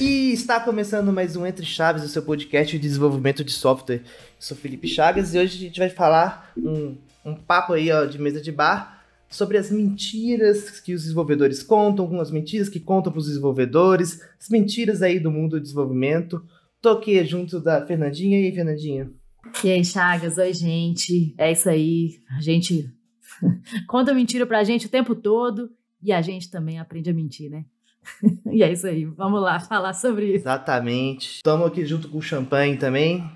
E está começando mais um Entre Chaves, o seu podcast de desenvolvimento de software. Eu sou Felipe Chagas e hoje a gente vai falar um, um papo aí ó, de mesa de bar sobre as mentiras que os desenvolvedores contam, algumas mentiras que contam para os desenvolvedores, as mentiras aí do mundo do desenvolvimento. Tô aqui junto da Fernandinha. E aí, Fernandinha? E aí, Chagas? Oi, gente. É isso aí. A gente conta mentira pra gente o tempo todo e a gente também aprende a mentir, né? e é isso aí. Vamos lá falar sobre isso. Exatamente. Estamos aqui junto com o Champanhe também.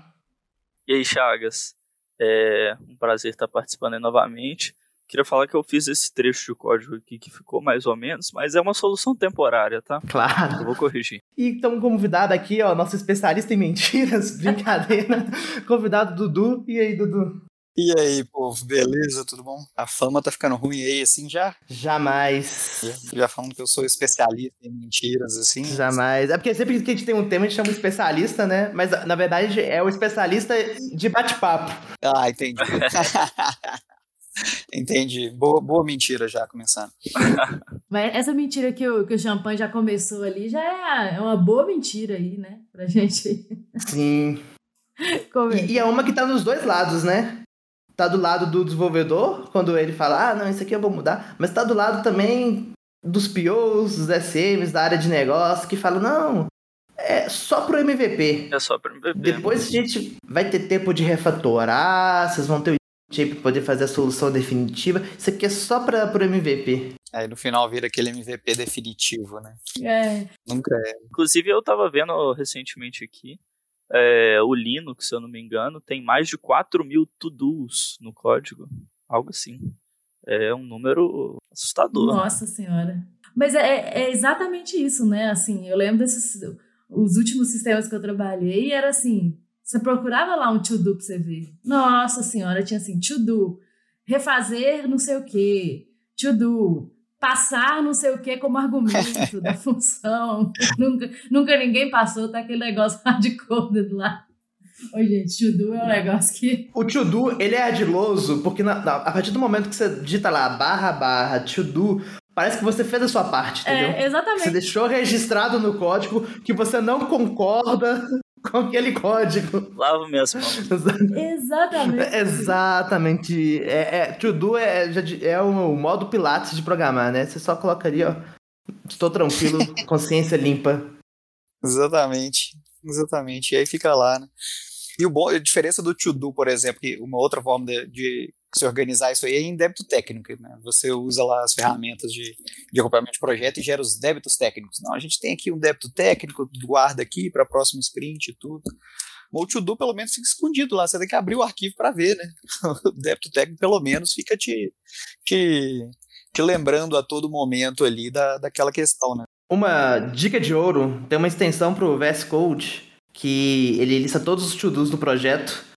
E aí, Chagas? É um prazer estar participando aí novamente. Queria falar que eu fiz esse trecho de código aqui que ficou mais ou menos, mas é uma solução temporária, tá? Claro. Eu vou corrigir. E estamos convidado aqui, ó, nosso especialista em mentiras, brincadeira. convidado Dudu. E aí, Dudu? E aí, povo, beleza? Tudo bom? A fama tá ficando ruim aí, assim, já? Jamais. Já, já falando que eu sou especialista em mentiras, assim. Jamais. É porque sempre que a gente tem um tema, a gente chama um especialista, né? Mas, na verdade, é o especialista de bate-papo. Ah, entendi. Entendi. Boa, boa mentira já começando. Mas essa mentira que o, que o Champanhe já começou ali já é, é uma boa mentira aí, né? Pra gente. Sim. E, e, é uma que tá nos dois lados, né? Tá do lado do desenvolvedor, quando ele fala, ah, não, isso aqui eu vou mudar. Mas tá do lado também dos POs, dos SMs, da área de negócio, que falam, não, é só pro MVP. É só pro MVP. Depois a gente vai ter tempo de refatorar, vocês vão ter o para poder fazer a solução definitiva. Isso aqui é só para o MVP. Aí no final vira aquele MVP definitivo, né? É. Nunca é. Inclusive eu tava vendo recentemente aqui, é, o Linux, se eu não me engano, tem mais de 4 mil to-dos no código. Algo assim. É um número assustador. Nossa senhora. Mas é, é exatamente isso, né? Assim, eu lembro desses. Os últimos sistemas que eu trabalhei era assim: você procurava lá um to-do pra você ver. Nossa senhora, tinha assim, to-do, refazer não sei o quê, to-do, passar não sei o quê como argumento da função. nunca, nunca ninguém passou, tá aquele negócio hardcoded lá. Oi, gente, to-do é um negócio que... O to-do, ele é ardiloso, porque na, na, a partir do momento que você digita lá, barra, barra, to-do, Parece que você fez a sua parte, entendeu? É, exatamente. Você deixou registrado no código que você não concorda com aquele código. Lavo minhas mãos. Exatamente. Exatamente. É, é, to do é, é o modo Pilates de programar, né? Você só coloca ali, ó. Estou tranquilo, consciência limpa. Exatamente. Exatamente. E aí fica lá, né? E o bom, a diferença do to do, por exemplo, que uma outra forma de, de se organizar isso aí é em débito técnico. Né? Você usa lá as ferramentas de, de acompanhamento de projeto e gera os débitos técnicos. Não, a gente tem aqui um débito técnico, guarda aqui para próximo sprint e tudo. O to-do pelo menos fica escondido lá, você tem que abrir o arquivo para ver, né? O débito técnico pelo menos fica te, te, te lembrando a todo momento ali da, daquela questão, né? Uma dica de ouro, tem uma extensão para o VS Code que ele lista todos os to-dos do projeto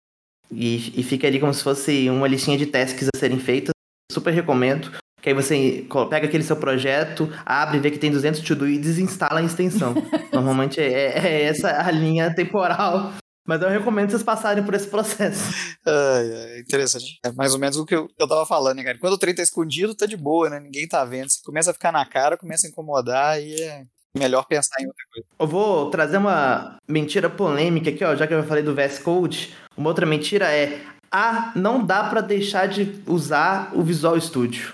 e, e fica ali como se fosse uma listinha de tasks a serem feitas. Super recomendo. Que aí você pega aquele seu projeto, abre, vê que tem 200 to-do e desinstala a extensão. Normalmente é, é, essa a linha temporal. Mas eu recomendo vocês passarem por esse processo. É, é interessante. É mais ou menos o que eu, eu tava falando, né, cara? Quando o trem tá escondido, tá de boa, né? Ninguém tá vendo. Você começa a ficar na cara, começa a incomodar e é melhor pensar em outra coisa. Eu vou trazer uma mentira polêmica aqui, ó, já que eu falei do VS Code. Uma outra mentira é: ah, não dá para deixar de usar o Visual Studio.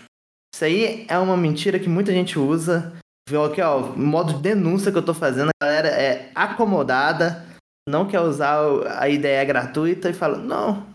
Isso aí é uma mentira que muita gente usa. Viu aqui, ó, o modo de denúncia que eu tô fazendo, a galera é acomodada, não quer usar a ideia gratuita e fala: não,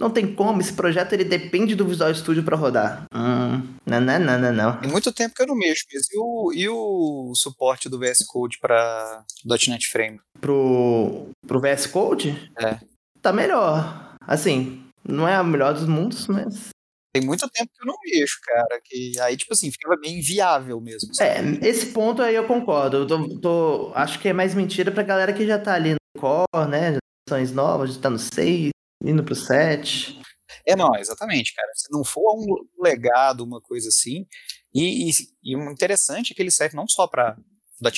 não tem como, esse projeto ele depende do Visual Studio para rodar. Hum, não, não, não, não, não. Tem muito tempo que eu não mexo mesmo. E o, e o suporte do VS Code para .NET Frame? Pro, pro VS Code? É. Tá melhor. Assim, não é a melhor dos mundos, mas tem muito tempo que eu não mexo, cara. Que aí, tipo assim, ficava bem inviável mesmo. Sabe? É, esse ponto aí eu concordo. Eu tô, tô, acho que é mais mentira pra galera que já tá ali no core, né? Gerações novas, já tá no 6 indo pro 7. É, não, exatamente, cara. Se não for um legado, uma coisa assim. E, e, e o interessante é que ele serve não só para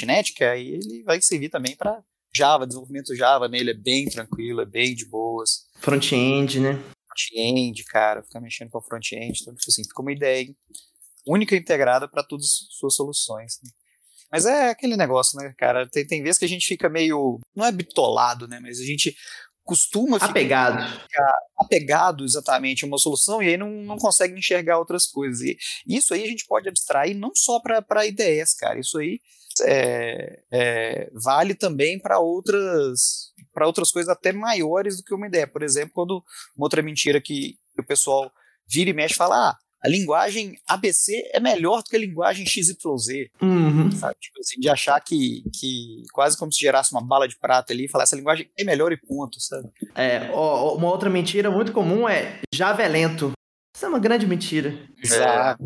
.NET, que aí ele vai servir também para Java, desenvolvimento Java nele é bem tranquilo, é bem de boas. Front-end, né? front-end, cara, ficar mexendo com o front-end, então, tipo assim, fica uma ideia única e integrada para todas as suas soluções. Né? Mas é aquele negócio, né, cara? Tem, tem vezes que a gente fica meio. Não é bitolado, né? Mas a gente costuma ficar apegado. Ficar apegado exatamente a uma solução e aí não, não consegue enxergar outras coisas. E isso aí a gente pode abstrair não só para ideias, cara. Isso aí é, é, vale também para outras para outras coisas até maiores do que uma ideia. Por exemplo, quando uma outra mentira que o pessoal vira e mexe fala, ah, a linguagem ABC é melhor do que a linguagem XYZ. Uhum. Sabe? Tipo assim, de achar que, que quase como se gerasse uma bala de prata ali e falar essa linguagem é melhor e ponto, sabe? É, ó, uma outra mentira muito comum é Java é lento. Isso é uma grande mentira. Exato.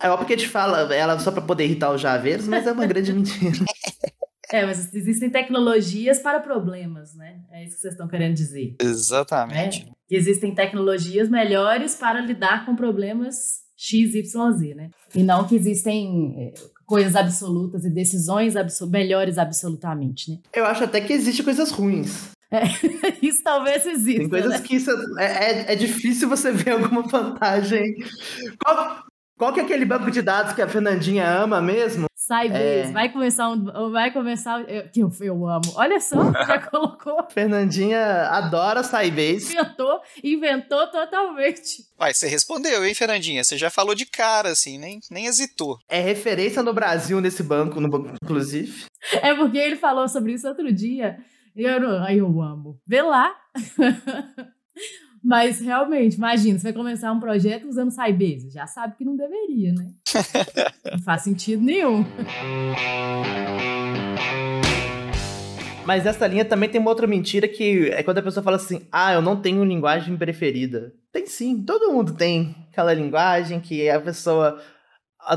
É, é óbvio que a gente fala ela só para poder irritar os javeiros, mas é uma grande mentira. É, mas existem tecnologias para problemas, né? É isso que vocês estão querendo dizer. Exatamente. É, existem tecnologias melhores para lidar com problemas X, Y, Z, né? E não que existem é, coisas absolutas e decisões abso melhores absolutamente, né? Eu acho até que existem coisas ruins. É, isso talvez exista. Tem coisas né? que isso é, é, é, difícil você ver alguma vantagem. Qual, qual que é aquele banco de dados que a Fernandinha ama mesmo? Sybase, é... vai começar um, vai começar que eu, eu amo. Olha só, já colocou. Fernandinha adora Sybase. Inventou, inventou totalmente. Uai, você respondeu, hein, Fernandinha? Você já falou de cara, assim, nem, nem hesitou. É referência no Brasil nesse banco, no banco, inclusive. É porque ele falou sobre isso outro dia. E eu, eu amo. Vê lá. Mas realmente, imagina, você vai começar um projeto usando Sybase. Já sabe que não deveria, né? não faz sentido nenhum. Mas essa linha também tem uma outra mentira que é quando a pessoa fala assim: ah, eu não tenho linguagem preferida. Tem sim, todo mundo tem aquela linguagem que a pessoa.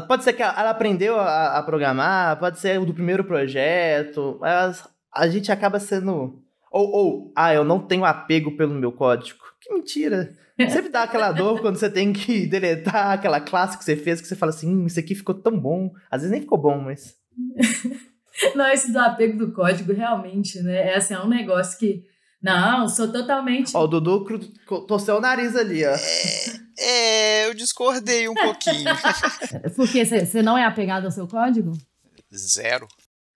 Pode ser que ela aprendeu a, a programar, pode ser do primeiro projeto, mas a gente acaba sendo. Ou, ou, ah, eu não tenho apego pelo meu código. Que mentira. Sempre dá aquela dor quando você tem que deletar aquela classe que você fez, que você fala assim, hum, isso aqui ficou tão bom. Às vezes nem ficou bom, mas. Não, esse do apego do código, realmente, né? É assim, é um negócio que. Não, sou totalmente. Ó, o Dudu torceu o nariz ali, ó. É, é eu discordei um pouquinho. Porque você não é apegado ao seu código? Zero.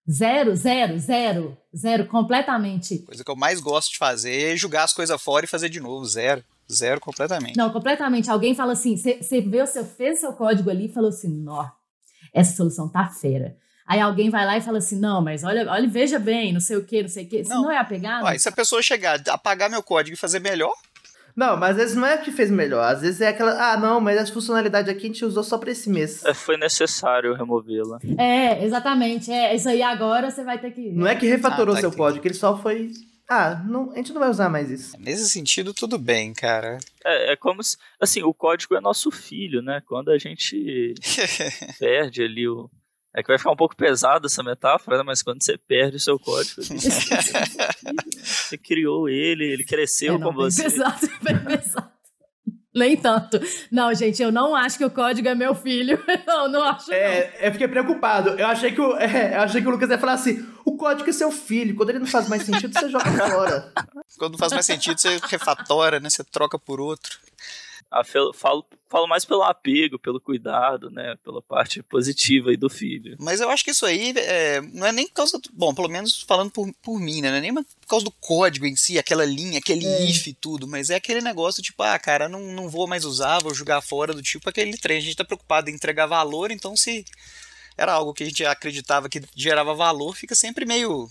Zero, zero, zero, zero, completamente. Coisa que eu mais gosto de fazer é jogar as coisas fora e fazer de novo, zero. Zero completamente. Não, completamente. Alguém fala assim, você vê, você fez seu código ali e falou assim, nó, essa solução tá fera. Aí alguém vai lá e fala assim, não, mas olha, olha veja bem, não sei o que, não sei o que. Se não, não é apegado... Ué, se a pessoa chegar, apagar meu código e fazer melhor, não, mas às vezes não é que fez melhor. Às vezes é aquela. Ah, não, mas essa funcionalidade aqui a gente usou só pra esse mês. É, foi necessário removê-la. É, exatamente. É, isso aí agora você vai ter que. Não é que refatorou ah, tá seu aqui. código, ele só foi. Ah, não, a gente não vai usar mais isso. Nesse sentido, tudo bem, cara. É, é como se. Assim, o código é nosso filho, né? Quando a gente perde ali o é que vai ficar um pouco pesado essa metáfora, né? mas quando você perde o seu código, você criou ele, ele cresceu é, não, com você. Pesado, bem pesado. Nem tanto. Não, gente, eu não acho que o código é meu filho. Não, não acho. É, não. eu fiquei preocupado. Eu achei que o, é, eu achei que o Lucas ia falar assim: o código é seu filho. Quando ele não faz mais sentido, você joga fora. Quando não faz mais sentido, você refatora, né? Você troca por outro falo, falo mais pelo apego, pelo cuidado, né? Pela parte positiva aí do filho. Mas eu acho que isso aí é, não é nem por causa. Do, bom, pelo menos falando por, por mim, né? Não é nem por causa do código em si, aquela linha, aquele é. if e tudo, mas é aquele negócio tipo, ah, cara, não, não vou mais usar, vou jogar fora do tipo aquele trem. A gente tá preocupado em entregar valor, então se era algo que a gente acreditava que gerava valor, fica sempre meio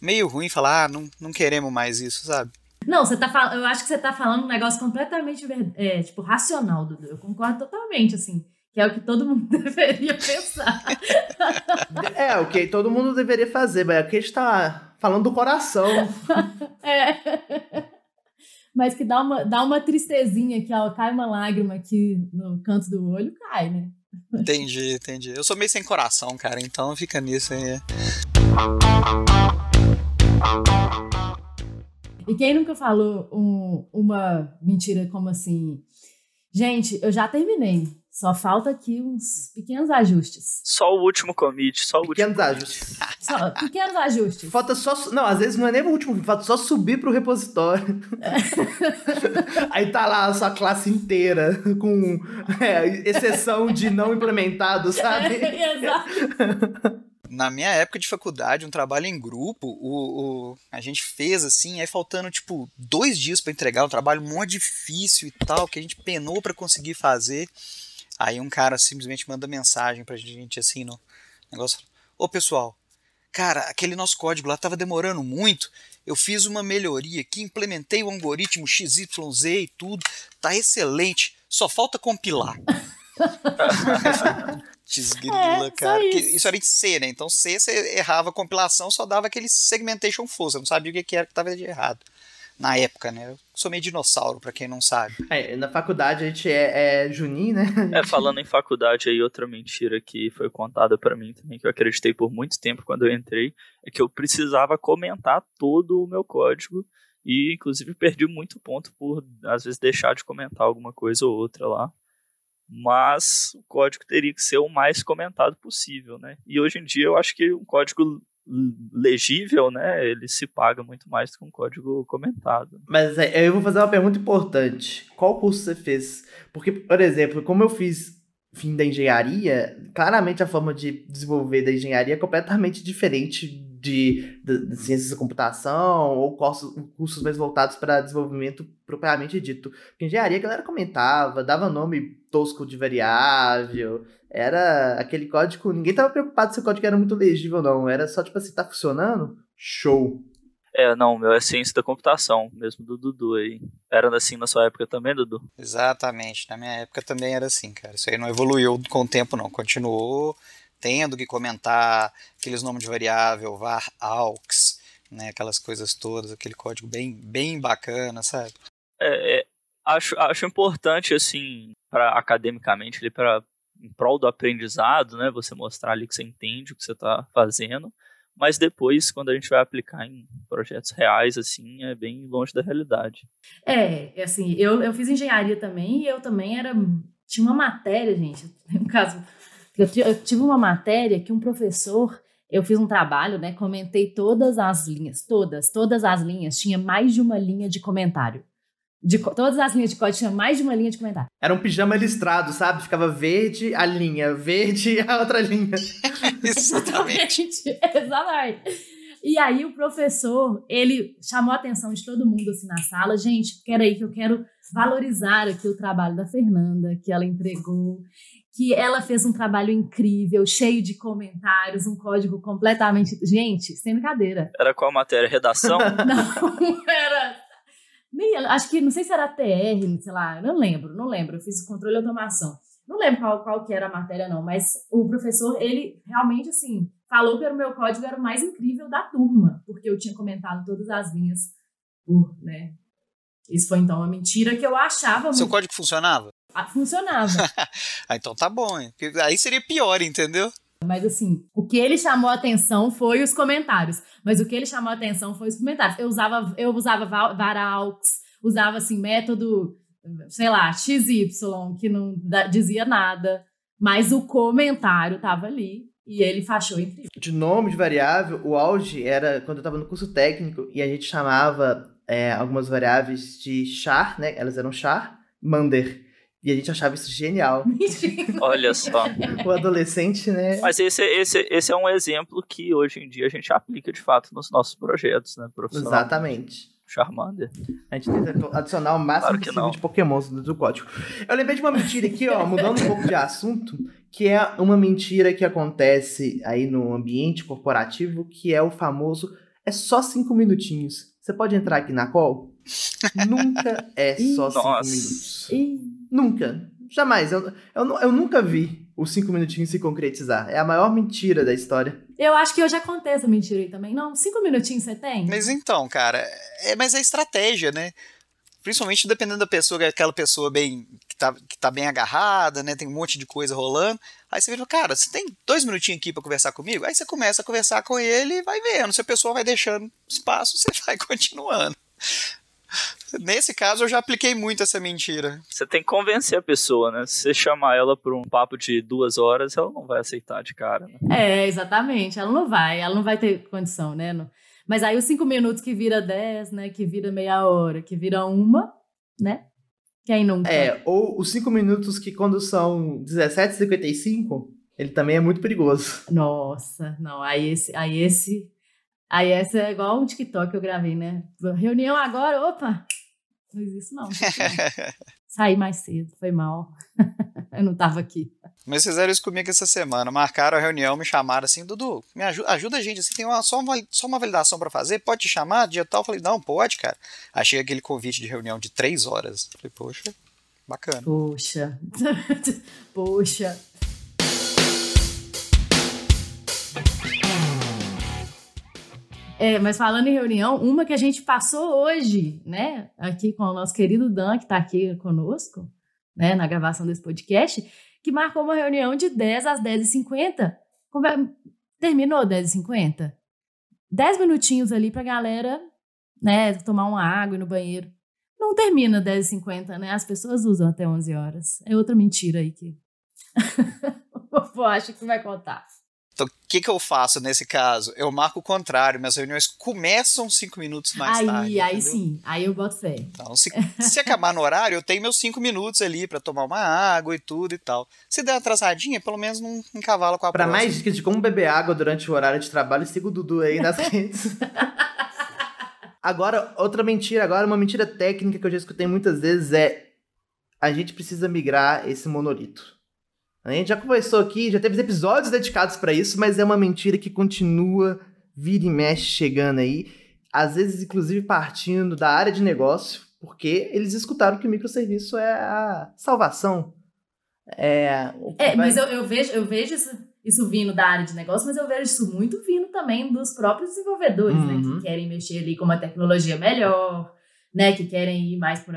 meio ruim falar, ah, não, não queremos mais isso, sabe? Não, você tá falando. Eu acho que você tá falando um negócio completamente é, tipo, racional, Dudu. Eu concordo totalmente, assim. Que é o que todo mundo deveria pensar. é, o que todo mundo deveria fazer, mas aqui é a gente tá falando do coração. é. Mas que dá uma, dá uma tristezinha aqui, ó. Cai uma lágrima aqui no canto do olho, cai, né? Entendi, entendi. Eu sou meio sem coração, cara, então fica nisso aí. E quem nunca falou um, uma mentira como assim? Gente, eu já terminei. Só falta aqui uns pequenos ajustes. Só o último commit, só o Pequenos último. ajustes. Só pequenos ajustes. Falta só. Não, às vezes não é nem o último, falta só subir pro repositório. Aí tá lá a sua classe inteira, com é, exceção de não implementado, sabe? Exato. Na minha época de faculdade, um trabalho em grupo, o, o- a gente fez assim, aí faltando tipo dois dias pra entregar, um trabalho mó difícil e tal, que a gente penou pra conseguir fazer. Aí um cara simplesmente manda mensagem pra gente assim no negócio: Ô pessoal, cara, aquele nosso código lá tava demorando muito. Eu fiz uma melhoria aqui, implementei o algoritmo XYZ e tudo, tá excelente, só falta compilar. Desgrila, É, cara. Isso. isso era em C, né? Então C, você errava a compilação, só dava aquele segmentation full. Você não sabia o que era que estava de errado. Na época, né? Eu sou meio dinossauro, pra quem não sabe. É, na faculdade a gente é, é Juninho, né? É, falando em faculdade aí, outra mentira que foi contada pra mim também, que eu acreditei por muito tempo quando eu entrei, é que eu precisava comentar todo o meu código e, inclusive, perdi muito ponto por, às vezes, deixar de comentar alguma coisa ou outra lá. Mas o código teria que ser o mais comentado possível, né? E hoje em dia eu acho que um código legível, né, ele se paga muito mais do que um código comentado. Mas é, eu vou fazer uma pergunta importante. Qual curso você fez? Porque, por exemplo, como eu fiz fim da engenharia, claramente a forma de desenvolver da engenharia é completamente diferente de, de, de ciências da computação ou cursos, cursos mais voltados para desenvolvimento propriamente dito. Porque engenharia a galera comentava, dava nome tosco de variável, era aquele código, ninguém tava preocupado se o código era muito legível ou não, era só tipo assim, tá funcionando? Show. É, não, o meu é ciência da computação, mesmo do Dudu aí. Era assim na sua época também, Dudu? Exatamente. Na minha época também era assim, cara. Isso aí não evoluiu com o tempo, não. Continuou tendo que comentar aqueles nomes de variável, var, aux, né? Aquelas coisas todas, aquele código bem, bem bacana, sabe? É, é, acho, acho importante, assim, para academicamente, ali, pra, em prol do aprendizado, né? Você mostrar ali que você entende o que você está fazendo. Mas depois, quando a gente vai aplicar em projetos reais, assim, é bem longe da realidade. É, assim, eu, eu fiz engenharia também e eu também era. Tinha uma matéria, gente. No caso, eu, eu tive uma matéria que um professor. Eu fiz um trabalho, né? Comentei todas as linhas, todas, todas as linhas. Tinha mais de uma linha de comentário. De, todas as linhas de código tinha mais de uma linha de comentário. Era um pijama listrado, sabe? Ficava verde a linha, verde a outra linha. Exatamente. Exatamente. E aí o professor, ele chamou a atenção de todo mundo assim na sala. Gente, peraí que eu quero valorizar aqui o trabalho da Fernanda, que ela entregou, que ela fez um trabalho incrível, cheio de comentários, um código completamente... Gente, sem brincadeira. Era qual matéria? Redação? Não, era... Nem, acho que, não sei se era TR, sei lá, não lembro, não lembro. Eu fiz controle e automação. Não lembro qual, qual que era a matéria, não, mas o professor, ele realmente, assim, falou que o meu código era o mais incrível da turma, porque eu tinha comentado todas as linhas por, né? Isso foi, então, uma mentira que eu achava Seu muito... código funcionava? Ah, funcionava. ah, então tá bom, hein? Porque Aí seria pior, entendeu? Mas assim, o que ele chamou a atenção foi os comentários. Mas o que ele chamou a atenção foi os comentários. Eu usava, eu usava varaux, usava assim, método, sei lá, XY, que não dizia nada. Mas o comentário tava ali e ele fachou incrível. De nome de variável, o auge era quando eu tava no curso técnico e a gente chamava é, algumas variáveis de char, né? Elas eram char, mander. E a gente achava isso genial. Olha só. O adolescente, né? Mas esse, esse, esse é um exemplo que hoje em dia a gente aplica de fato nos nossos projetos, né, profissional? Exatamente. Charmander. A gente tenta adicionar o máximo Claro que possível não. de pokémons dentro do código. Eu lembrei de uma mentira aqui, ó, mudando um pouco de assunto, que é uma mentira que acontece aí no ambiente corporativo, que é o famoso é só cinco minutinhos. Você pode entrar aqui na call? Nunca é só cinco Nossa. minutos. Nunca. Jamais. Eu, eu, eu nunca vi os cinco minutinhos se concretizar. É a maior mentira da história. eu acho que eu já contei essa mentira aí também. Não, cinco minutinhos você tem? Mas então, cara, é, mas é estratégia, né? Principalmente dependendo da pessoa, que é aquela pessoa bem que tá, que tá bem agarrada, né? Tem um monte de coisa rolando. Aí você vira, cara, você tem dois minutinhos aqui pra conversar comigo? Aí você começa a conversar com ele e vai vendo. Se a pessoa vai deixando espaço, você vai continuando. Nesse caso, eu já apliquei muito essa mentira. Você tem que convencer a pessoa, né? Se você chamar ela por um papo de duas horas, ela não vai aceitar de cara, né? É, exatamente. Ela não vai, ela não vai ter condição, né? Mas aí os cinco minutos que vira dez, né? Que vira meia hora, que vira uma, né? Quem nunca? É, ou os cinco minutos que quando são 17h55, ele também é muito perigoso. Nossa, não, aí esse, aí esse, aí essa é igual um TikTok que eu gravei, né? Reunião agora, opa, não fiz isso não. Saí mais cedo, foi mal. eu não tava aqui. Mas fizeram isso comigo essa semana. Marcaram a reunião, me chamaram assim, Dudu, me ajuda, ajuda a gente, assim, tem uma, só, uma, só uma validação para fazer, pode te chamar, dia tal? Eu falei, não, pode, cara. Achei aquele convite de reunião de três horas. Falei, poxa, bacana. Poxa, poxa. É, mas falando em reunião, uma que a gente passou hoje, né, aqui com o nosso querido Dan, que está aqui conosco, né, na gravação desse podcast, que marcou uma reunião de 10 às 10h50. Terminou 10h50. 10 minutinhos ali pra galera, né, tomar uma água no banheiro. Não termina 10h50, né? As pessoas usam até 11 horas. É outra mentira aí que eu acho que vai contar. Então, o que, que eu faço nesse caso? Eu marco o contrário, minhas reuniões começam cinco minutos mais aí, tarde. Aí entendeu? sim, aí eu boto fé. Então, se, se acabar no horário, eu tenho meus cinco minutos ali para tomar uma água e tudo e tal. Se der atrasadinha, pelo menos não encavala com a Pra mais dicas de como beber água durante o horário de trabalho, siga o Dudu aí nas redes. agora, outra mentira, agora uma mentira técnica que eu já escutei muitas vezes é a gente precisa migrar esse monolito. A gente já conversou aqui, já teve episódios dedicados para isso, mas é uma mentira que continua vira e mexe chegando aí. Às vezes, inclusive, partindo da área de negócio, porque eles escutaram que o microserviço é a salvação. É, é mas eu, eu, vejo, eu vejo isso, isso vindo da área de negócio, mas eu vejo isso muito vindo também dos próprios desenvolvedores, uhum. né? Que uhum. querem mexer ali com uma tecnologia melhor, né? Que querem ir mais por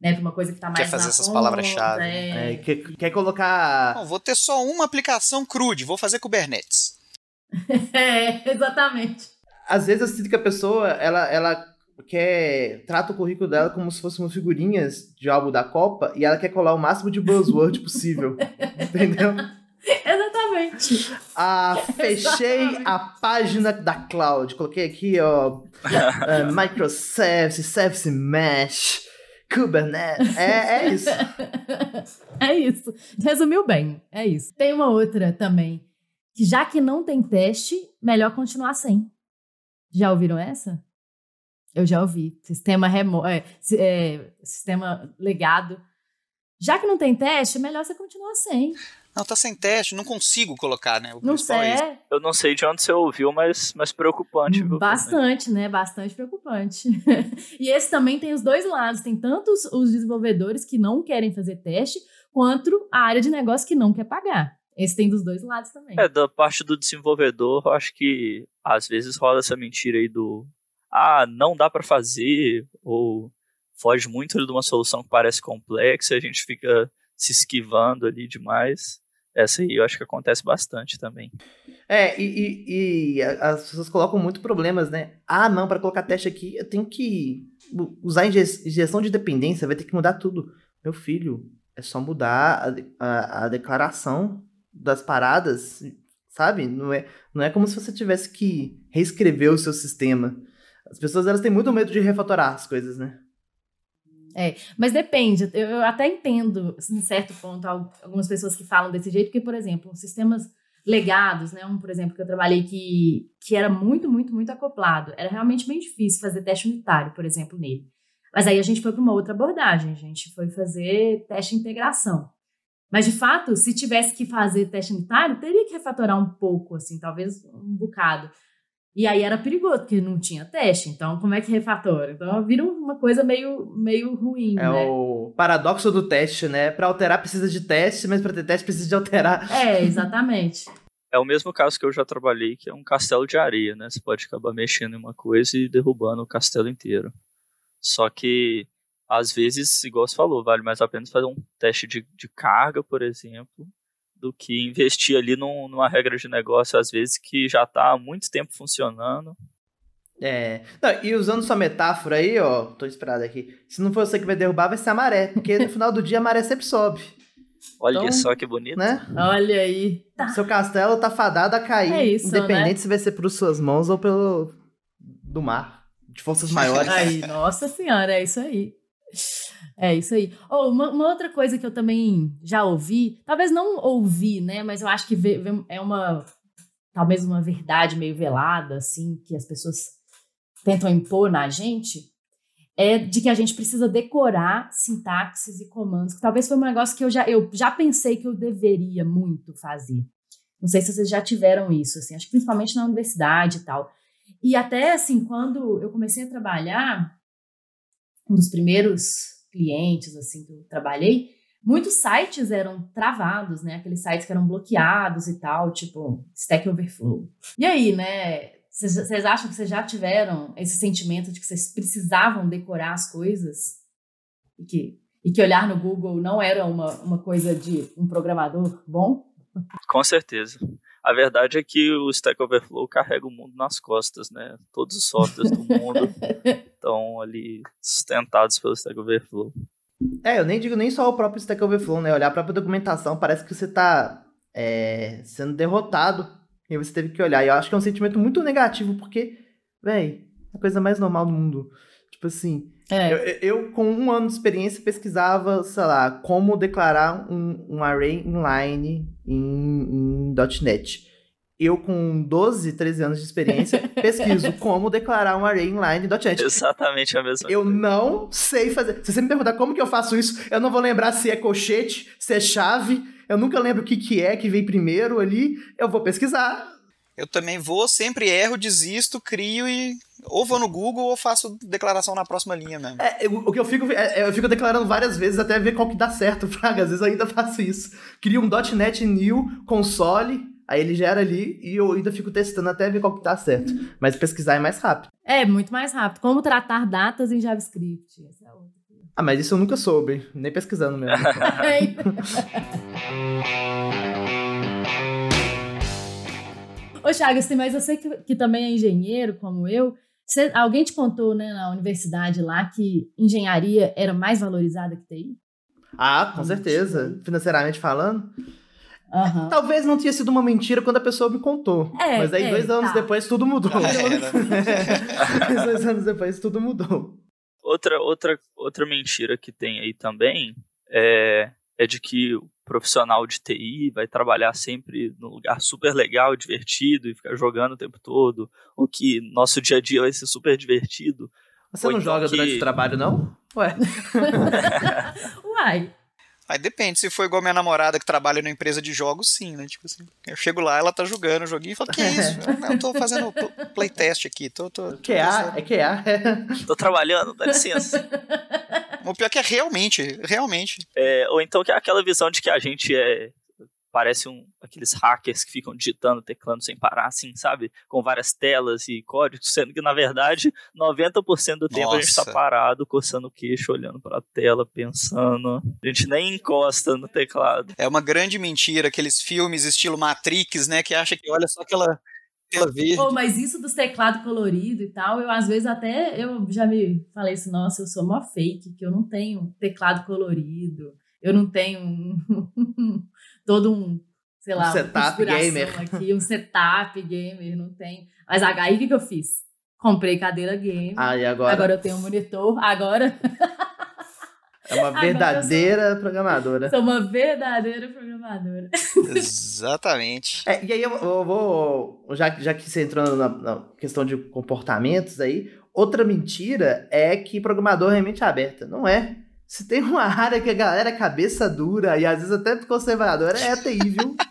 né, pra uma coisa que tá mais Quer fazer essas palavras-chave. É. É, quer, quer colocar... Não, vou ter só uma aplicação crude, vou fazer Kubernetes. é, exatamente. Às vezes eu sinto que a pessoa, ela, ela quer... Trata o currículo dela como se fossem figurinhas de álbum da Copa e ela quer colar o máximo de buzzword possível. entendeu? Exatamente. Ah, fechei Exatamente. a página da cloud. Coloquei aqui, ó, uh, Microservice, Service Mesh, Kubernetes. É, é isso. é isso. Resumiu bem. É isso. Tem uma outra também. Que já que não tem teste, melhor continuar sem. Já ouviram essa? Eu já ouvi. Sistema remoto. É, é, sistema legado. Já que não tem teste, melhor você continuar sem. Não, tá sem teste, não consigo colocar, né? O não sei. É Eu não sei de onde você ouviu, mas, mas preocupante. Viu, Bastante, né? Bastante preocupante. e esse também tem os dois lados. Tem tanto os, os desenvolvedores que não querem fazer teste, quanto a área de negócio que não quer pagar. Esse tem dos dois lados também. É, da parte do desenvolvedor, eu acho que às vezes rola essa mentira aí do ah, não dá para fazer, ou foge muito de uma solução que parece complexa, a gente fica se esquivando ali demais. Essa aí eu acho que acontece bastante também. É, e, e, e as pessoas colocam muito problemas, né? Ah, não, para colocar teste aqui, eu tenho que usar injeção de dependência, vai ter que mudar tudo. Meu filho, é só mudar a, a, a declaração das paradas, sabe? Não é, não é como se você tivesse que reescrever o seu sistema. As pessoas elas têm muito medo de refatorar as coisas, né? É, mas depende. Eu até entendo, em certo ponto, algumas pessoas que falam desse jeito, porque, por exemplo, sistemas legados, né? Um, por exemplo, que eu trabalhei que, que era muito, muito, muito acoplado. Era realmente bem difícil fazer teste unitário, por exemplo, nele. Mas aí a gente foi para uma outra abordagem, a gente foi fazer teste de integração. Mas, de fato, se tivesse que fazer teste unitário, teria que refatorar um pouco, assim, talvez um bocado. E aí era perigoso, porque não tinha teste. Então, como é que refatora? Então, vira uma coisa meio, meio ruim, é né? o paradoxo do teste, né? Para alterar precisa de teste, mas para ter teste precisa de alterar. É, exatamente. É o mesmo caso que eu já trabalhei, que é um castelo de areia, né? Você pode acabar mexendo em uma coisa e derrubando o castelo inteiro. Só que, às vezes, igual você falou, vale mais a pena fazer um teste de, de carga, por exemplo, do que investir ali num, numa regra de negócio, às vezes, que já está há muito tempo funcionando. É. Não, e usando sua metáfora aí, ó, tô esperado aqui. Se não for você que vai derrubar, vai ser a maré. Porque no final do dia a maré sempre sobe. Olha Então, só que bonito. Né? Olha aí. Seu castelo tá fadado a cair. É isso, independente né? se vai ser por suas mãos ou pelo. do mar. De forças maiores. Aí, nossa senhora, é isso aí. É isso aí. Oh, uma, uma outra coisa que eu também já ouvi, talvez não ouvi, né? Mas eu acho que é uma. Talvez uma verdade meio velada, assim, que as pessoas tentam impor na gente, é de que a gente precisa decorar sintaxes e comandos, que talvez foi um negócio que eu já, eu já pensei que eu deveria muito fazer. Não sei se vocês já tiveram isso, assim, acho que principalmente na universidade e tal. E até, assim, quando eu comecei a trabalhar, um dos primeiros clientes, assim, que eu trabalhei, muitos sites eram travados, né? Aqueles sites que eram bloqueados e tal, tipo Stack Overflow. E aí, né? Vocês acham que vocês já tiveram esse sentimento de que vocês precisavam decorar as coisas? E que, e que olhar no Google não era uma, uma coisa de um programador bom? Com certeza. A verdade é que o Stack Overflow carrega o mundo nas costas, né? Todos os softwares do mundo estão ali sustentados pelo Stack Overflow. É, eu nem digo nem só o próprio Stack Overflow, né? Olhar a própria documentação, parece que você tá é, sendo derrotado e você teve que olhar. E eu acho que é um sentimento muito negativo, porque, véi, é a coisa mais normal do mundo. Tipo assim, É. eu, eu, com um ano de experiência, pesquisava, sei lá, como declarar um, um array inline em, em .NET. Eu, com 12, 13 anos de experiência, pesquiso como declarar um array inline em .NET. Exatamente a mesma Eu coisa. não sei fazer. Se você me perguntar como que eu faço isso, eu não vou lembrar se é colchete, se é chave. Eu nunca lembro o que, que é que vem primeiro ali. Eu vou pesquisar. Eu também vou, sempre erro, desisto, crio e ou vou no Google ou faço declaração na próxima linha mesmo. É, eu- o que eu fico, é, eu fico declarando várias vezes até ver qual que dá certo, Fraga. Às vezes eu ainda faço isso. Crio um .NET New console, aí ele gera ali e eu ainda fico testando até ver qual que dá certo. Mas pesquisar é mais rápido. É, muito mais rápido. Como tratar datas em JavaScript? Essa é outra. Ah, mas isso eu nunca soube, nem pesquisando mesmo. Ô, Chagas, tem mais você que, que também é engenheiro, como eu. Você- alguém te contou, né, na universidade lá, que engenharia era mais valorizada que TI? ah, com certeza. Financeiramente falando. Aham. Talvez não tenha sido uma mentira quando a pessoa me contou. É, mas aí é, dois anos tá. depois tudo mudou. Mas dois anos depois tudo mudou. Outra, outra, outra mentira que tem aí também é, é de que profissional de TI vai trabalhar sempre num lugar super legal, divertido e ficar jogando o tempo todo, ou que nosso dia a dia vai ser super divertido. Você não então joga que- durante o trabalho, não? Ué. Uai. Aí depende, se for igual minha namorada que trabalha numa empresa de jogos, sim, né? Tipo assim, eu chego lá, ela tá jogando o joguinho e falo, que é isso? Eu tô fazendo pl- playtest aqui, tô, tô, tô QA, é QA. É. Tô trabalhando, dá licença. O pior é que é realmente, realmente. É, ou então que é aquela visão de que a gente é. Parece um, aqueles hackers que ficam digitando, teclando sem parar, assim, sabe? Com várias telas e códigos, sendo que, na verdade, 90% do tempo a gente tá Nossa. parado, coçando o queixo, olhando pra tela, pensando. A gente nem encosta no teclado. É uma grande mentira, aqueles filmes estilo Matrix, né? Que acha que olha só aquela tela verde. Pô, mas isso dos teclados coloridos e tal, eu às vezes até eu já me falei assim, nossa, eu sou mó fake, que eu não tenho teclado colorido, eu não tenho um- todo um, sei lá, Um setup gamer. aqui, um setup gamer, não tem. Mas aí o que, que eu fiz? Comprei cadeira gamer. Ah, e agora? Agora eu tenho um monitor, agora é uma verdadeira programadora. sou uma verdadeira programadora. Exatamente. É, e aí eu, eu vou. Já, já que você entrou na, na questão de comportamentos aí, outra mentira é que programador é mente aberta. Não é. Se tem uma área que a galera é cabeça dura e às vezes até conservadora, é TI, viu?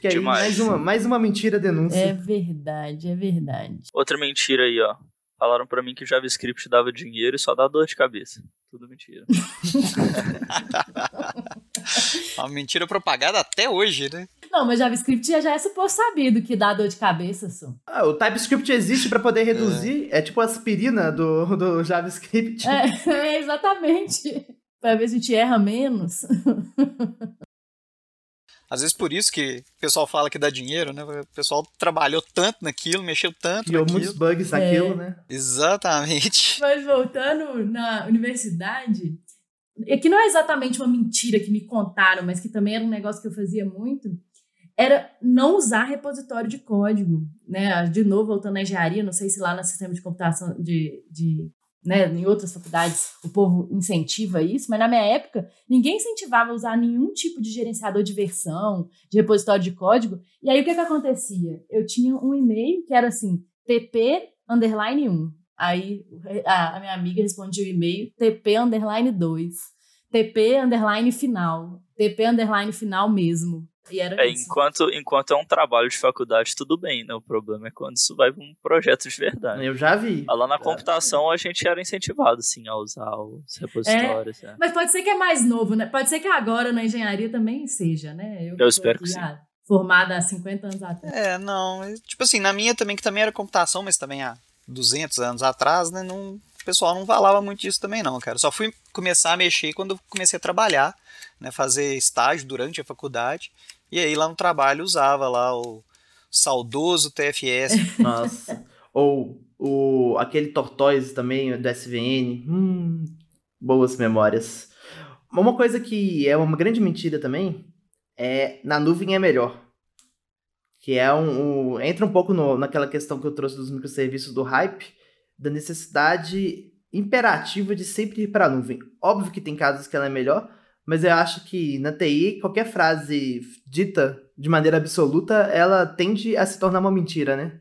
Que aí Demais. mais uma, mais uma mentira denúncia. É verdade, é verdade. Outra mentira aí, ó. Falaram pra mim que JavaScript dava dinheiro e só dá dor de cabeça. Tudo mentira. Uma mentira propagada até hoje, né? Não, mas JavaScript já é suposto sabido que dá dor de cabeça, só. Ah, o TypeScript existe para poder reduzir, é. tipo a aspirina do, do JavaScript. É, é, exatamente. Pra ver se a gente erra menos. Às vezes por isso que o pessoal fala que dá dinheiro, né? O pessoal trabalhou tanto naquilo, mexeu tanto Criou naquilo. muitos bugs naquilo, É. né? Exatamente. Mas voltando na universidade, é que não é exatamente uma mentira que me contaram, mas que também era um negócio que eu fazia muito, era não usar repositório de código, né? De novo, voltando à engenharia, não sei se lá no sistema de computação de, de né, em outras faculdades o povo incentiva isso, mas na minha época ninguém incentivava a usar nenhum tipo de gerenciador de versão, de repositório de código. E aí o que que acontecia? Eu tinha um e-mail que era assim, tp underline 1. Aí a, a minha amiga respondia o e-mail tp underline 2, tp underline final, tp underline final mesmo. E era É, isso. enquanto, enquanto é um trabalho de faculdade, tudo bem, né? O problema é quando isso vai para um projeto de verdade. Eu já vi. Ah, Lá na Já- computação a gente era incentivado, sim, a usar os repositórios. é. Mas pode ser que é mais novo, né? Pode ser que agora na engenharia também seja, né? que tô espero que aqui, sim. ah, Formada há 50 anos atrás. É, não. Tipo assim, na minha também, que também era computação, mas também há 200 anos atrás, né? Não, o pessoal não falava muito disso também, não, cara. Só fui começar a mexer quando eu comecei a trabalhar, né? Fazer estágio durante a faculdade. E aí lá no trabalho usava lá o saudoso TFS. Nossa. Ou o, aquele Tortoise também, do SVN. Hum, boas memórias. Uma coisa que é uma grande mentira também é na nuvem é melhor. Que é um. um- entra um pouco no- naquela questão que eu trouxe dos microserviços do hype, da necessidade imperativa de sempre ir para a nuvem. Óbvio que tem casos que ela é melhor, mas eu acho que na TI, qualquer frase dita de maneira absoluta, ela tende a se tornar uma mentira, né?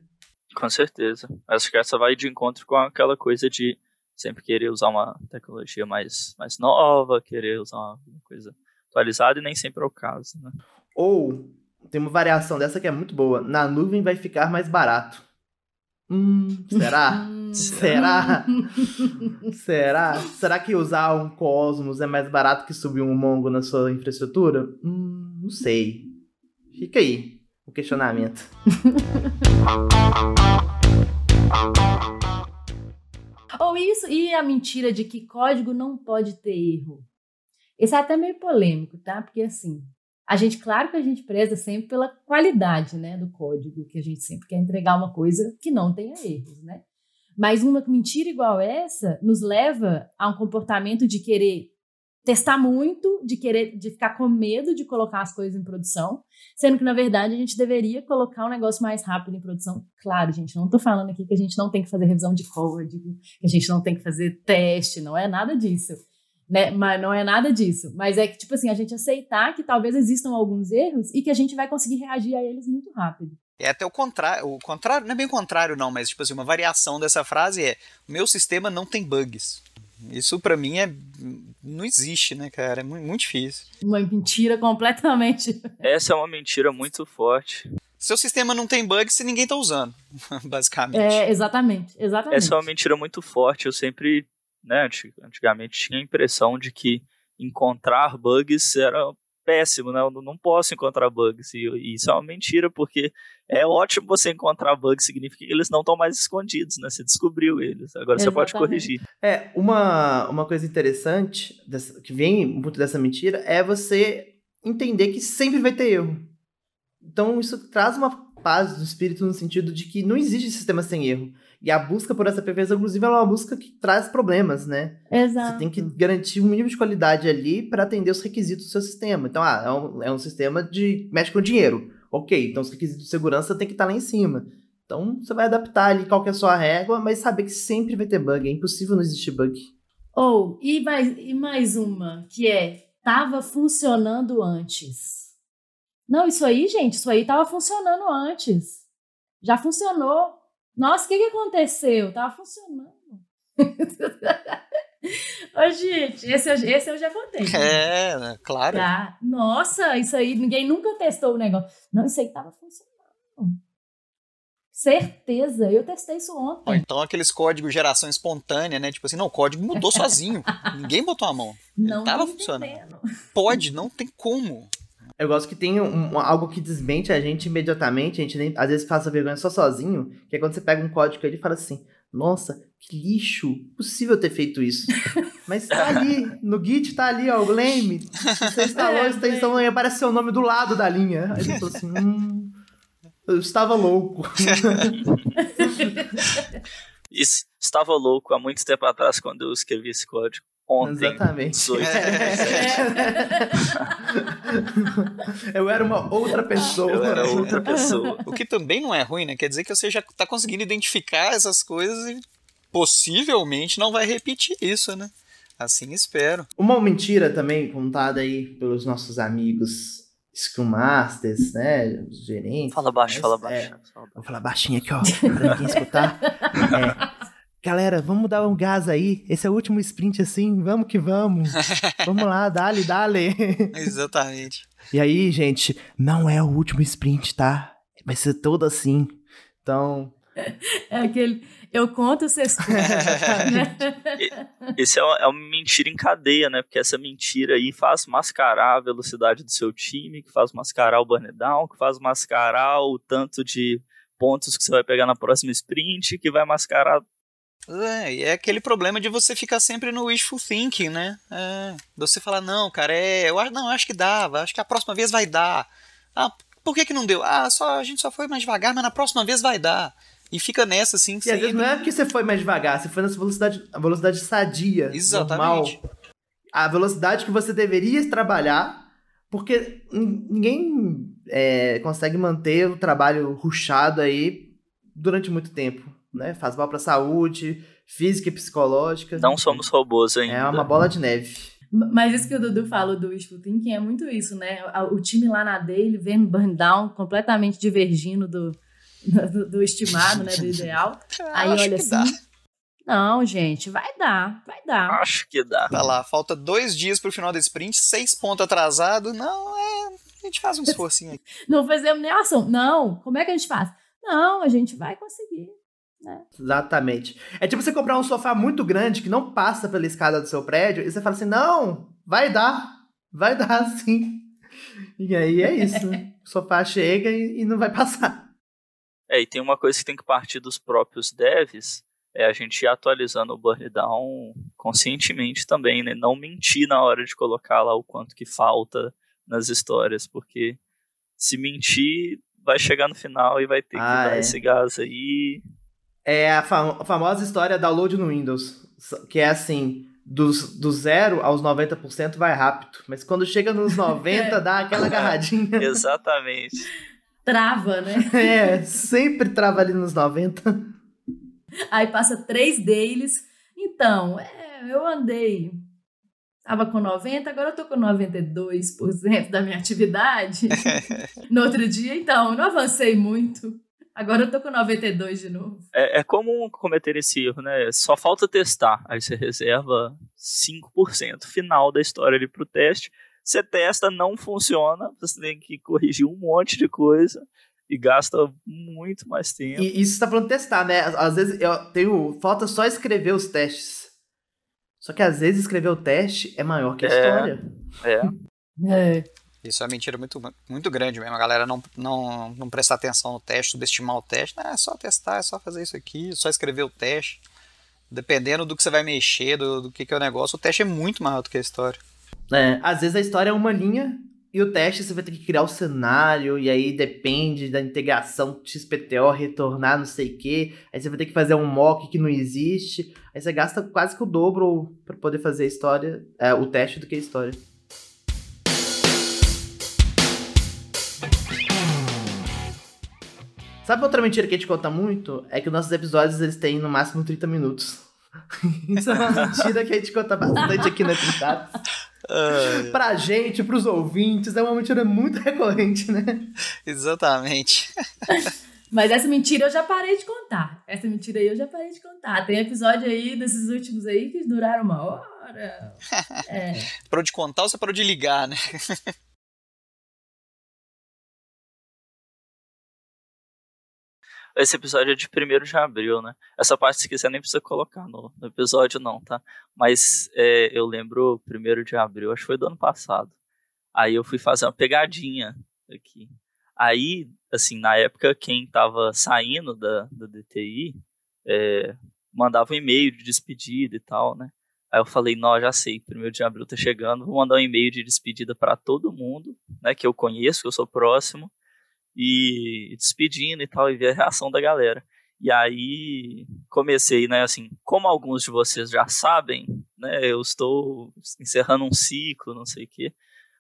Com certeza. Acho que essa vai de encontro com aquela coisa de sempre querer usar uma tecnologia mais, mais nova, querer usar uma coisa atualizada e nem sempre é o caso, né? Ou tem uma variação dessa que é muito boa. Na nuvem vai ficar mais barato. Hum, será? Será? será? Será que usar um Cosmos é mais barato que subir um Mongo na sua infraestrutura? Hum, não sei. Fica aí o questionamento. Ou isso, e a mentira de que código não pode ter erro. Esse é até meio polêmico, tá? Porque assim, a gente, claro que a gente preza sempre pela qualidade, né, do código, que a gente sempre quer entregar uma coisa que não tenha erros, né? Mas uma mentira igual essa nos leva a um comportamento de querer testar muito, de querer, de ficar com medo de colocar as coisas em produção, sendo que na verdade a gente deveria colocar um negócio mais rápido em produção. Claro, gente, não tô falando aqui que a gente não tem que fazer revisão de código, que a gente não tem que fazer teste, não é nada disso. Né? Mas não é nada disso. Mas é que, tipo assim, a gente aceitar que talvez existam alguns erros e que a gente vai conseguir reagir a eles muito rápido. É até o contrário, o contrário, não é bem o contrário não, mas tipo assim, uma variação dessa frase é: "O meu sistema não tem bugs". Isso pra mim é não existe, né, cara? É mu- muito difícil. Uma mentira completamente. Essa é uma mentira muito forte. Seu sistema não tem bugs se ninguém tá usando, basicamente. É, exatamente, exatamente. Essa é uma mentira muito forte. Eu sempre, né, anti- antigamente tinha a impressão de que encontrar bugs era péssimo, né? Eu não posso encontrar bugs. E, e isso é uma mentira, porque é ótimo você encontrar bugs, significa que eles não estão mais escondidos, né? Você descobriu eles. Agora você pode Exatamente. corrigir. É, uma, uma coisa interessante dessa- que vem muito dessa mentira é você entender que sempre vai ter erro. Então isso traz uma paz do espírito no sentido de que não existe sistema sem erro. E a busca por essa perfeição, inclusive, é uma busca que traz problemas, né? Exato. Você tem que garantir um mínimo de qualidade ali para atender os requisitos do seu sistema. Então, ah, é um, é um sistema de mexe com dinheiro. Ok, então os requisitos de segurança tem que estar lá em cima. Então, você vai adaptar ali qual que é a sua régua, mas saber que sempre vai ter bug. É impossível não existir bug. Ou, e mais, e mais uma, que é, tava funcionando antes. Não, isso aí, gente, isso aí tava funcionando antes. Já funcionou. Nossa, o que, que aconteceu? Tava funcionando. Ô, gente, esse, eu- esse eu já contei. É, né, claro. Tá. Nossa, isso aí, ninguém nunca testou o negócio. Não, isso aí tava funcionando. Certeza, eu testei isso Ou ontem. então aqueles códigos geração espontânea, né? Tipo assim, não, o código mudou sozinho. Ninguém botou a mão. Não tava tô funcionando. entendendo. Pode, não tem como. Eu gosto que tem um- algo que desmente a gente imediatamente, a gente nem, às vezes passa vergonha só sozinho, que é quando você pega um código ali e fala assim, Nossa, que lixo! Possível ter feito isso. Mas tá ali, no Git tá ali, ó, o Blame. Você instalou a É, extensão e aparece seu nome do lado da linha. Aí ele falou assim, hum, eu estava louco. Isso, estava louco há muito tempo atrás quando eu escrevi esse código. Ontem. Exatamente. 18. eu era uma outra pessoa. Eu era outra pessoa. O que também não é ruim, né? Quer dizer que você já tá conseguindo identificar essas coisas e possivelmente não vai repetir isso, né? Assim espero. Uma mentira também contada aí pelos nossos amigos Scrum Masters, né? Os gerentes. Fala baixo, né? fala É, baixo. fala baixo. Vou falar baixinho aqui, ó, pra ninguém escutar. É, Galera, vamos dar um gás aí. Esse é o último sprint assim, vamos que vamos. Vamos lá, dale, dale. Exatamente. E aí, gente, não é o último sprint, tá? Vai ser todo assim. Então, É aquele. Eu conto, você escuta. né? Esse é uma, é uma mentira em cadeia, né? Porque essa mentira aí faz mascarar a velocidade do seu time, que faz mascarar o burn down, que faz mascarar o tanto de pontos que você vai pegar na próxima sprint, que vai mascarar. É, e é aquele problema de você ficar sempre no wishful thinking, né? É, você falar, não, cara, é, eu acho, não, acho que dava, acho que a próxima vez vai dar. Ah, por que que não deu? Ah, só, a gente só foi mais devagar, mas na próxima vez vai dar. E fica nessa, assim, e às vezes não é porque você foi mais devagar, você foi nessa velocidade, a velocidade sadia, Exatamente. normal. A velocidade que você deveria trabalhar, porque ninguém é, consegue manter o trabalho ruchado aí durante muito tempo, né? Faz mal pra saúde, física e psicológica. Não somos robôs ainda. É uma bola de neve. Mas isso que o Dudu fala do wishful thinking é muito isso, né? O time lá na dele vendo burn down completamente divergindo do, do, do estimado, né? Do ideal. Aí acho olha que assim. dá. Não, gente, vai dar, vai dar. Acho que dá. Tá lá, falta dois dias pro final da sprint, seis pontos atrasado. Não, é. A gente faz um esforcinho aí. Não fazemos nem ação. Não, como é que a gente faz? Não, a gente vai conseguir. Exatamente. É tipo você comprar um sofá muito grande que não passa pela escada do seu prédio e você fala assim: não, vai dar, vai dar sim. E aí é isso. o sofá chega e, e não vai passar. É, e tem uma coisa que tem que partir dos próprios devs, é a gente ir atualizando o burn down conscientemente também, né? Não mentir na hora de colocar lá o quanto que falta nas histórias, porque se mentir, vai chegar no final e vai ter que Ah, dar é. esse gás aí. É a, fam- a famosa história download no Windows, que é assim. Dos, do zero aos 90% vai rápido. Mas quando chega nos 90, dá aquela agarradinha. Exatamente. Trava, né? É, sempre trava ali nos 90. Aí passa três deles. Então, é, eu andei. Tava com 90, agora eu tô com 92% da minha atividade. no outro dia, então, não avancei muito. Agora eu tô com 92 de novo. É, é comum cometer esse erro, né? Só falta testar. Aí você reserva 5% final da história ali pro teste. Você testa, não funciona. Você tem que corrigir um monte de coisa e gasta muito mais tempo. E isso você tá falando testar, né? Às vezes eu tenho. Falta só escrever os testes. Só que às vezes escrever o teste é maior que a É. história. É. É. Isso é uma mentira muito, muito grande mesmo. A galera não, não, não prestar atenção no teste, subestimar o teste. Não, é só testar, é só fazer isso aqui, só escrever o teste. Dependendo do que você vai mexer, do, do que, que é o negócio, o teste é muito maior do que a história. É, às vezes a história é uma linha e o teste você vai ter que criar o cenário, e aí depende da integração XPTO, retornar não sei o que. Aí você vai ter que fazer um mock que não existe. Aí você gasta quase que o dobro pra poder fazer a história, é, o teste do que a história. Sabe outra mentira que a gente conta muito? É que nossos episódios eles têm no máximo 30 minutos. Isso é uma mentira que a gente conta bastante aqui na Trincados. Pra gente, pros ouvintes, é uma mentira muito recorrente, né? Exatamente. Mas essa mentira eu já parei de contar. Essa mentira aí eu já parei de contar. Tem episódio aí desses últimos aí que duraram uma hora. É. Parou de contar ou você parou de ligar, né? Esse episódio é de 1 de abril, né? Essa parte, se quiser, nem precisa colocar no, no episódio, não, tá? Mas é, eu lembro 1 de abril, acho que foi do ano passado. Aí eu fui fazer uma pegadinha aqui. Aí, assim, na época, quem tava saindo da, da DTI, é, mandava um e-mail de despedida e tal, né? Aí eu falei, não, já sei, primeiro de abril tá chegando, vou mandar um e-mail de despedida para todo mundo, né, que eu conheço, que eu sou próximo, e despedindo e tal, e ver a reação da galera. E aí comecei, né, assim, como alguns de vocês já sabem, né, eu estou encerrando um ciclo, não sei o quê,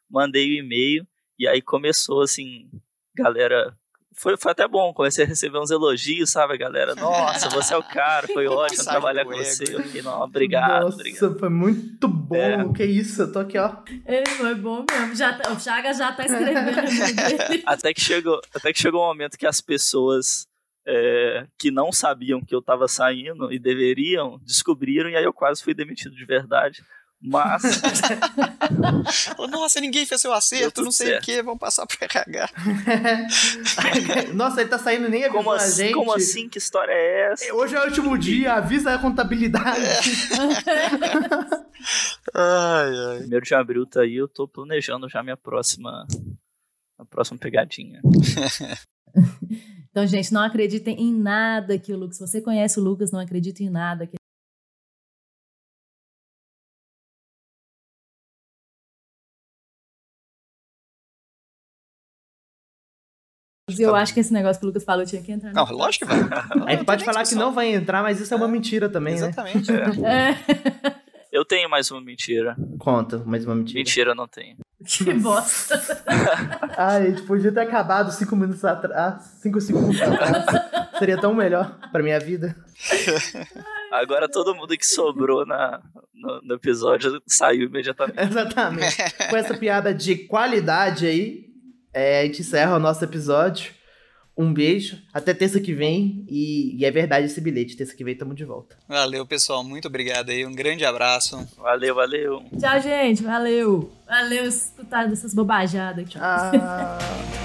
mandei o e-mail, e aí começou, assim, galera foi, foi até bom, comecei a receber uns elogios, sabe, galera? Nossa, você é o cara, foi ótimo trabalhar com você. Eu fiquei, não, obrigado, Nossa, obrigado. foi muito bom. É. Que isso, eu tô aqui, ó. É, foi bom mesmo. Já, tá, o Chaga já tá escrevendo até que chegou Até que chegou um momento que as pessoas é, que não sabiam que eu tava saindo e deveriam, descobriram, e aí eu quase fui demitido de verdade. Mas. Nossa, ninguém fez seu acerto, não sei certo. o que, vamos passar pro RH. Nossa, ele tá saindo nem avisando como assim, a gente. Como assim? Que história é essa? Hoje é o último dia, avisa a contabilidade. ai, ai. Primeiro de abril tá aí, eu tô planejando já minha próxima. A próxima pegadinha. Então, gente, não acreditem em nada que o Lucas. Se você conhece o Lucas, não acredite em nada que Eu acho que esse negócio que o Lucas falou tinha que entrar. Não, lógico que vai. a gente pode falar que não vai entrar, mas isso é uma mentira também, Exatamente, né? Exatamente. É. Eu tenho mais uma mentira. Conta, mais uma mentira. Mentira, não tenho. Que bosta. Ai, a gente podia ter acabado cinco minutos atrás. Cinco segundos atrás. Seria tão melhor pra minha vida. Agora todo mundo que sobrou na, no, no episódio saiu imediatamente. Exatamente. Com essa piada de qualidade aí, é, a gente encerra o nosso episódio. Um beijo, até terça que vem. E, e, é verdade esse bilhete, terça que vem estamos de volta. Valeu, pessoal. Muito obrigado aí. Um grande abraço. Valeu, valeu. Tchau, gente. Valeu. Valeu escutar dessas bobajadas aqui. Ah.